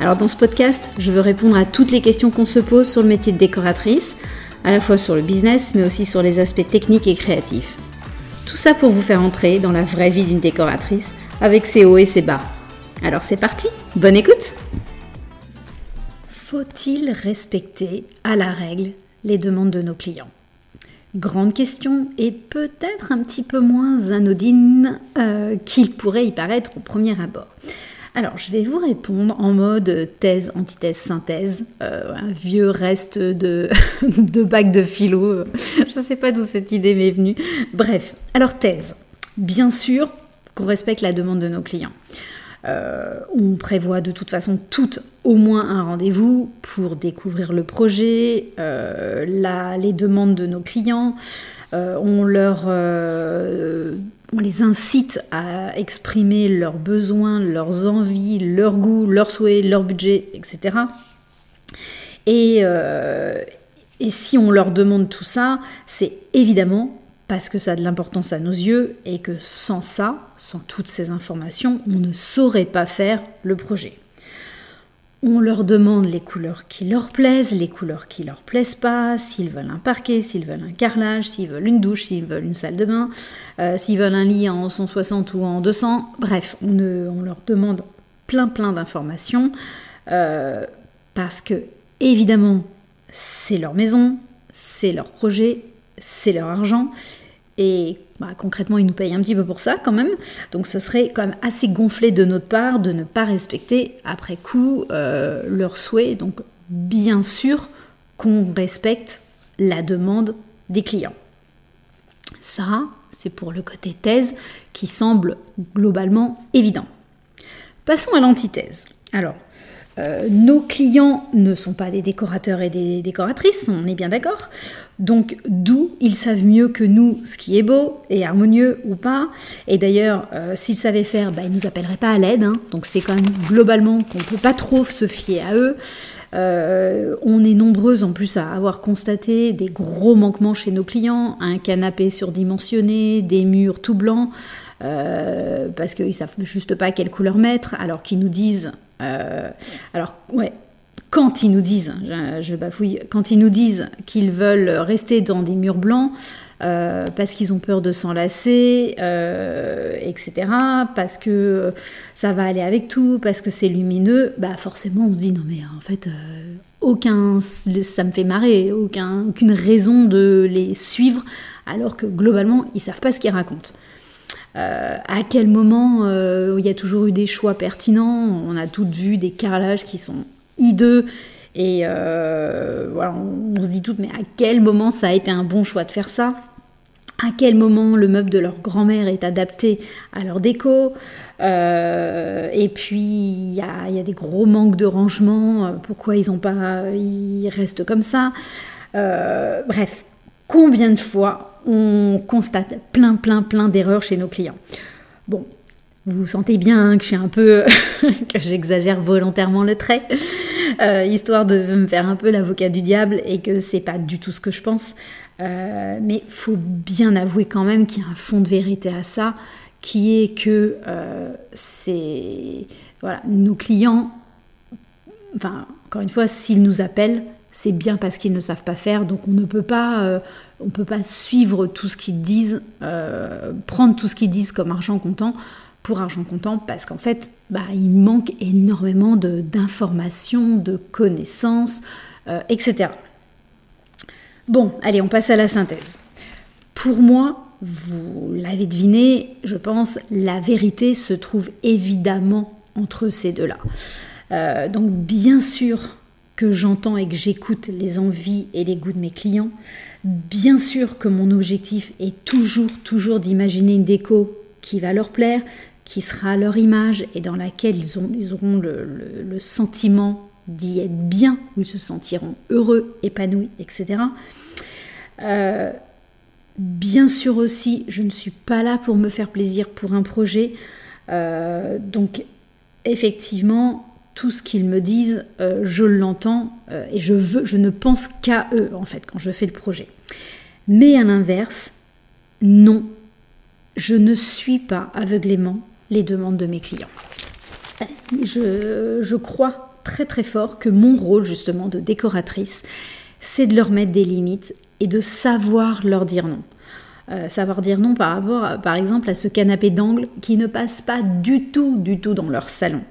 Alors dans ce podcast, je veux répondre à toutes les questions qu'on se pose sur le métier de décoratrice, à la fois sur le business, mais aussi sur les aspects techniques et créatifs. Tout ça pour vous faire entrer dans la vraie vie d'une décoratrice, avec ses hauts et ses bas. Alors c'est parti, bonne écoute Faut-il respecter à la règle les demandes de nos clients? Grande question et peut-être un petit peu moins anodine euh, qu'il pourrait y paraître au premier abord. Alors, je vais vous répondre en mode thèse, antithèse, synthèse, euh, un vieux reste de, de bac de philo. Je ne sais pas d'où cette idée m'est venue. Bref, alors thèse. Bien sûr qu'on respecte la demande de nos clients. Euh, on prévoit de toute façon tout au moins un rendez-vous pour découvrir le projet, euh, les demandes de nos clients. on leur on les incite à exprimer leurs besoins, leurs envies, leurs goûts, leurs souhaits, leur budget, etc. Euh, et, si on leur demande tout ça, c'est évidemment parce que ça a de l'importance à nos yeux et que sans ça, sans toutes ces informations, on ne saurait pas faire le projet. On leur demande les couleurs qui leur plaisent, les couleurs qui leur plaisent pas, s'ils veulent un parquet, s'ils veulent un carrelage, s'ils veulent une douche, s'ils veulent une salle de bain, euh, s'ils veulent un lit en 160 ou en 200. Bref, on, leur demande plein plein d'informations euh, parce que évidemment c'est leur maison, c'est leur projet, c'est leur argent et bah, concrètement, ils nous payent un petit peu pour ça quand même. Donc ce serait quand même assez gonflé de notre part de ne pas respecter après coup euh, leurs souhaits. Donc bien sûr qu'on respecte la demande des clients. Ça, c'est pour le côté thèse qui semble globalement évident. Passons à l'antithèse. Alors, euh, nos clients ne sont pas des décorateurs et des décoratrices, on est bien d'accord. Donc d'où ils savent mieux que nous ce qui est beau et harmonieux ou pas. Et d'ailleurs, euh, s'ils savaient faire, bah, ils ne nous appelleraient pas à l'aide. Hein. Donc c'est quand même globalement qu'on ne peut pas trop se fier à eux. Euh, on est nombreuses en plus à avoir constaté des gros manquements chez nos clients, un canapé surdimensionné, des murs tout blancs, parce qu'ils savent juste pas quelle couleur mettre, alors qu'ils nous disent euh, alors, quand ils nous disent, je, bafouille, quand ils nous disent qu'ils veulent rester dans des murs blancs, euh, parce qu'ils ont peur de s'enlacer, euh, etc., parce que ça va aller avec tout, parce que c'est lumineux, bah forcément on se dit non mais en fait aucun, ça me fait marrer, aucun, aucune raison de les suivre, alors que globalement ils savent pas ce qu'ils racontent. Euh, à quel moment euh, il y a toujours eu des choix pertinents. On a toutes vu des carrelages qui sont hideux. Et euh, on, se dit toutes, mais à quel moment ça a été un bon choix de faire ça? À quel moment le meuble de leur grand-mère est adapté à leur déco? Et puis, il y a, y a, des gros manques de rangement. Pourquoi ils ont pas... Ils restent comme ça? Bref, combien de fois on constate plein, plein, plein d'erreurs chez nos clients. Bon, vous sentez bien que je suis un peu, que j'exagère volontairement le trait, euh, histoire de me faire un peu l'avocat du diable et que c'est pas du tout ce que je pense. Euh, mais faut bien avouer quand même qu'il y a un fond de vérité à ça, qui est que euh, c'est voilà, nos clients, enfin encore une fois, s'ils nous appellent, c'est bien parce qu'ils ne savent pas faire, donc on ne peut pas, euh, suivre tout ce qu'ils disent, euh, prendre tout ce qu'ils disent comme argent comptant pour argent comptant, parce qu'en fait, bah, il manque énormément d'informations, de, connaissances, euh, etc. Bon, allez, on passe à la synthèse. Pour moi, vous l'avez deviné, je pense, la vérité se trouve évidemment entre ces deux-là. donc bien sûr, j'entends et que j'écoute les envies et les goûts de mes clients. Bien sûr que mon objectif est toujours, toujours d'imaginer une déco qui va leur plaire, qui sera leur image et dans laquelle ils, ont, auront le, sentiment d'y être bien, où ils se sentiront heureux, épanouis, etc. Euh, bien sûr aussi, je ne suis pas là pour me faire plaisir pour un projet. Euh, donc effectivement, tout ce qu'ils me disent, euh, je l'entends et je veux, je ne pense qu'à eux en fait quand je fais le projet. Mais à l'inverse, non, je ne suis pas aveuglément les demandes de mes clients. Je, crois très très fort que mon rôle justement de décoratrice, c'est de leur mettre des limites et de savoir leur dire non. Euh, savoir dire non par rapport, par exemple, à ce canapé d'angle qui ne passe pas du tout, du tout dans leur salon.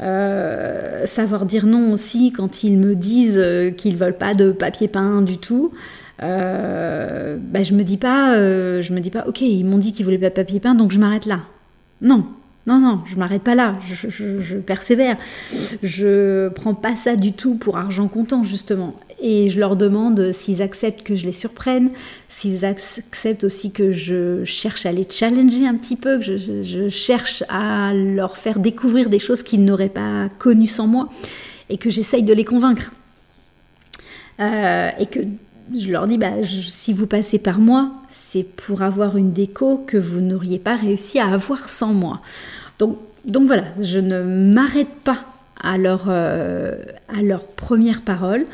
Euh, savoir dire non aussi quand ils me disent euh, qu'ils veulent pas de papier peint du tout. bah, je me dis pas, je me dis pas, ok, ils m'ont dit qu'ils voulaient pas de papier peint, donc je m'arrête là. Non, non, non, je m'arrête pas là, je, persévère. Je prends pas ça du tout pour argent comptant, justement. Et je leur demande s'ils acceptent que je les surprenne, s'ils acceptent aussi que je cherche à les challenger un petit peu, que je, cherche à leur faire découvrir des choses qu'ils n'auraient pas connues sans moi, et que j'essaye de les convaincre. Euh, et que je leur dis, bah, si vous passez par moi, c'est pour avoir une déco que vous n'auriez pas réussi à avoir sans moi. Donc, donc voilà, je ne m'arrête pas à leur, euh, à leur première parole.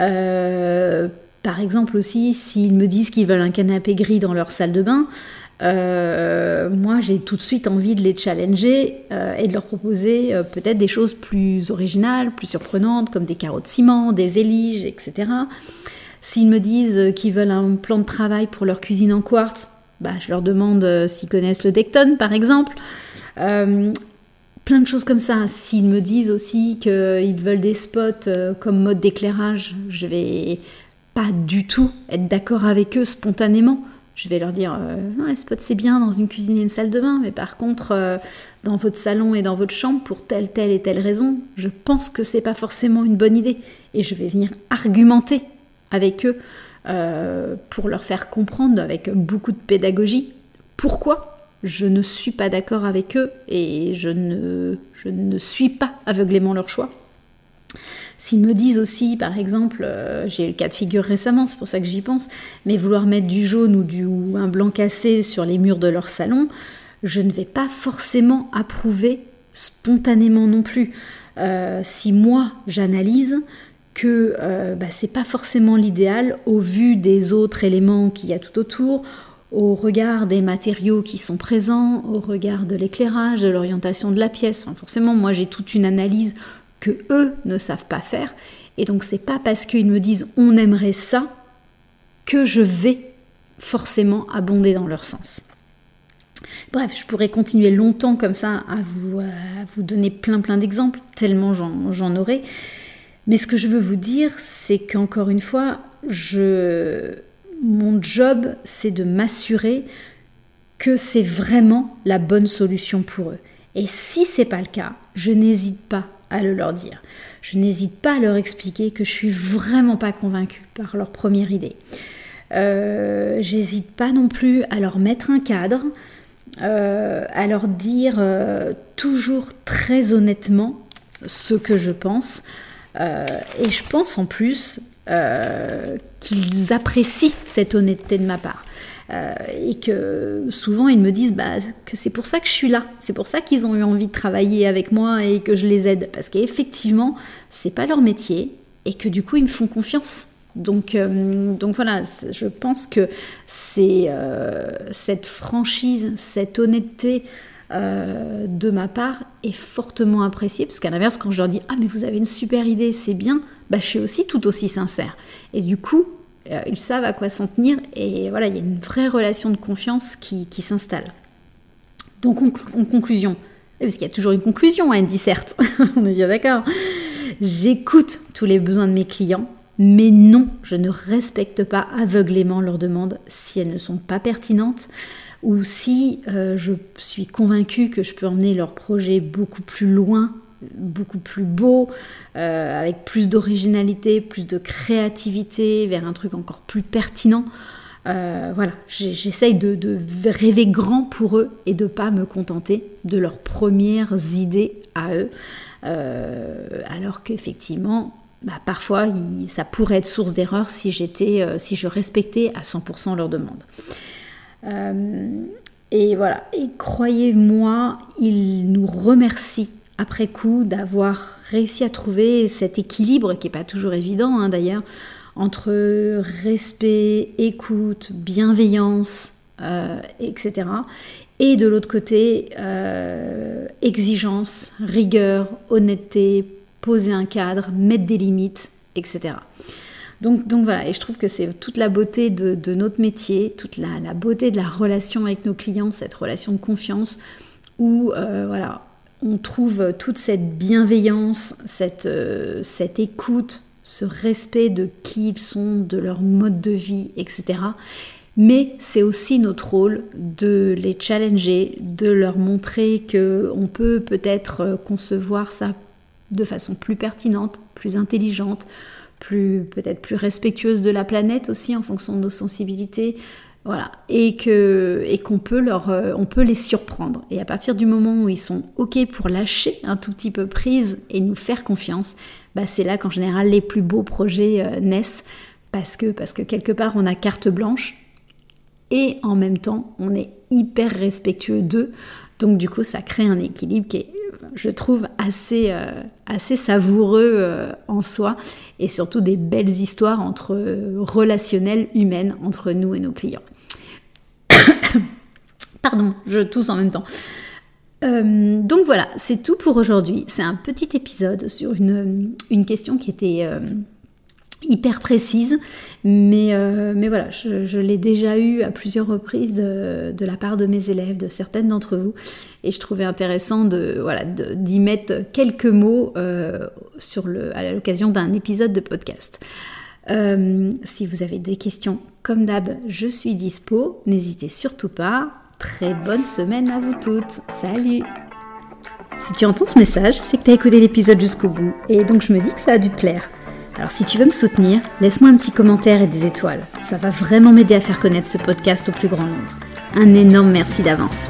Euh, par exemple aussi, s'ils me disent qu'ils veulent un canapé gris dans leur salle de bain, euh, moi j'ai tout de suite envie de les challenger et de leur proposer peut-être des choses plus originales, plus surprenantes, comme des carreaux de ciment, des éliges, etc. S'ils me disent qu'ils veulent un plan de travail pour leur cuisine en quartz, bah, je leur demande euh, s'ils connaissent le Decton par exemple. Euh, plein de choses comme ça. S'ils me disent aussi qu'ils veulent des spots euh, comme mode d'éclairage, je vais pas du tout être d'accord avec eux spontanément. Je vais leur dire, les spots c'est bien dans une cuisine et une salle de bain, mais par contre, dans votre salon et dans votre chambre, pour telle, telle et telle raison, je pense que c'est pas forcément une bonne idée. Et je vais venir argumenter avec eux euh, pour leur faire comprendre avec beaucoup de pédagogie pourquoi je ne suis pas d'accord avec eux et je ne, je ne suis pas aveuglément leur choix. S'ils me disent aussi, par exemple, euh, j'ai eu le cas de figure récemment, c'est pour ça que j'y pense, mais vouloir mettre du jaune ou, du, un blanc cassé sur les murs de leur salon, je ne vais pas forcément approuver spontanément non plus. Euh, si moi j'analyse, que euh, bah, c'est pas forcément l'idéal au vu des autres éléments qu'il y a tout autour, au regard des matériaux qui sont présents, au regard de l'éclairage, de l'orientation de la pièce. forcément, moi j'ai toute une analyse que eux ne savent pas faire, et donc c'est pas parce qu'ils me disent on aimerait ça que je vais forcément abonder dans leur sens. Bref, je pourrais continuer longtemps comme ça à vous, à vous donner plein plein d'exemples, tellement j'en aurai. Mais ce que je veux vous dire, c'est qu'encore une fois, je... mon job, c'est de m'assurer que c'est vraiment la bonne solution pour eux. Et si c'est pas le cas, je n'hésite pas à le leur dire. Je n'hésite pas à leur expliquer que je suis vraiment pas convaincue par leur première idée. Euh, J'hésite pas non plus à leur mettre un cadre, euh, à leur dire euh, toujours très honnêtement ce que je pense, euh, et je pense en plus euh, qu'ils apprécient cette honnêteté de ma part. Euh, et que souvent ils me disent bah, que c'est pour ça que je suis là, c'est pour ça qu'ils ont eu envie de travailler avec moi et que je les aide, parce qu'effectivement c'est pas leur métier et que du coup ils me font confiance. Donc, donc voilà, je pense que c'est cette franchise, cette honnêteté, euh, de ma part est fortement apprécié parce qu'à l'inverse quand je leur dis ah mais vous avez une super idée c'est bien bah, je suis aussi tout aussi sincère. Et du coup euh, ils savent à quoi s'en tenir et voilà il y a une vraie relation de confiance qui, s'installe. Donc en, conclusion parce qu'il y a toujours une conclusion à une disserte on est bien d'accord. J'écoute tous les besoins de mes clients mais non, je ne respecte pas aveuglément leurs demandes si elles ne sont pas pertinentes ou si euh, je suis convaincue que je peux emmener leur projet beaucoup plus loin, beaucoup plus beau, euh, avec plus d'originalité, plus de créativité, vers un truc encore plus pertinent. Euh, voilà, j'essaye de, rêver grand pour eux et de pas me contenter de leurs premières idées à eux. Euh, alors qu'effectivement, bah, parfois, ça pourrait être source d'erreur si si je respectais à 100% leurs demandes. et voilà, et croyez-moi, ils nous remercient après coup d'avoir réussi à trouver cet équilibre, qui n'est pas toujours évident hein, d'ailleurs, entre respect, écoute, bienveillance, euh, etc. Et de l'autre côté, euh, exigence, rigueur, honnêteté, poser un cadre, mettre des limites, etc. Donc, voilà, et je trouve que c'est toute la beauté de, notre métier, toute la, beauté de la relation avec nos clients, cette relation de confiance où euh, voilà, on trouve toute cette bienveillance, cette, cette écoute, ce respect de qui ils sont, de leur mode de vie, etc. Mais c'est aussi notre rôle de les challenger, de leur montrer que on peut peut-être euh, concevoir ça de façon plus pertinente, plus intelligente, plus peut-être plus respectueuse de la planète aussi en fonction de nos sensibilités. Voilà, et qu'on peut leur euh, les surprendre et à partir du moment où ils sont OK pour lâcher un tout petit peu prise et nous faire confiance, bah, c'est là qu'en général les plus beaux projets euh, naissent parce que, quelque part on a carte blanche et en même temps on est hyper respectueux d'eux. Donc du coup ça crée un équilibre qui est, je trouve, assez, euh, savoureux en soi et surtout des belles histoires entre relationnelles humaines entre nous et nos clients. Pardon, je tousse en même temps. Euh, donc voilà, c'est tout pour aujourd'hui. C'est un petit épisode sur une, une question qui était euh, hyper précise, mais, euh, mais voilà, je, l'ai déjà eu à plusieurs reprises de la part de mes élèves, de certaines d'entre vous, et je trouvais intéressant de voilà d'y mettre quelques mots sur le, à l'occasion d'un épisode de podcast. Si vous avez des questions, comme d'hab, je suis dispo. N'hésitez surtout pas. Très bonne semaine à vous toutes. Salut Si tu entends ce message, c'est que tu as écouté l'épisode jusqu'au bout, et donc je me dis que ça a dû te plaire. Alors si tu veux me soutenir, laisse-moi un petit commentaire et des étoiles. Ça va vraiment m'aider à faire connaître ce podcast au plus grand nombre. Un énorme merci d'avance.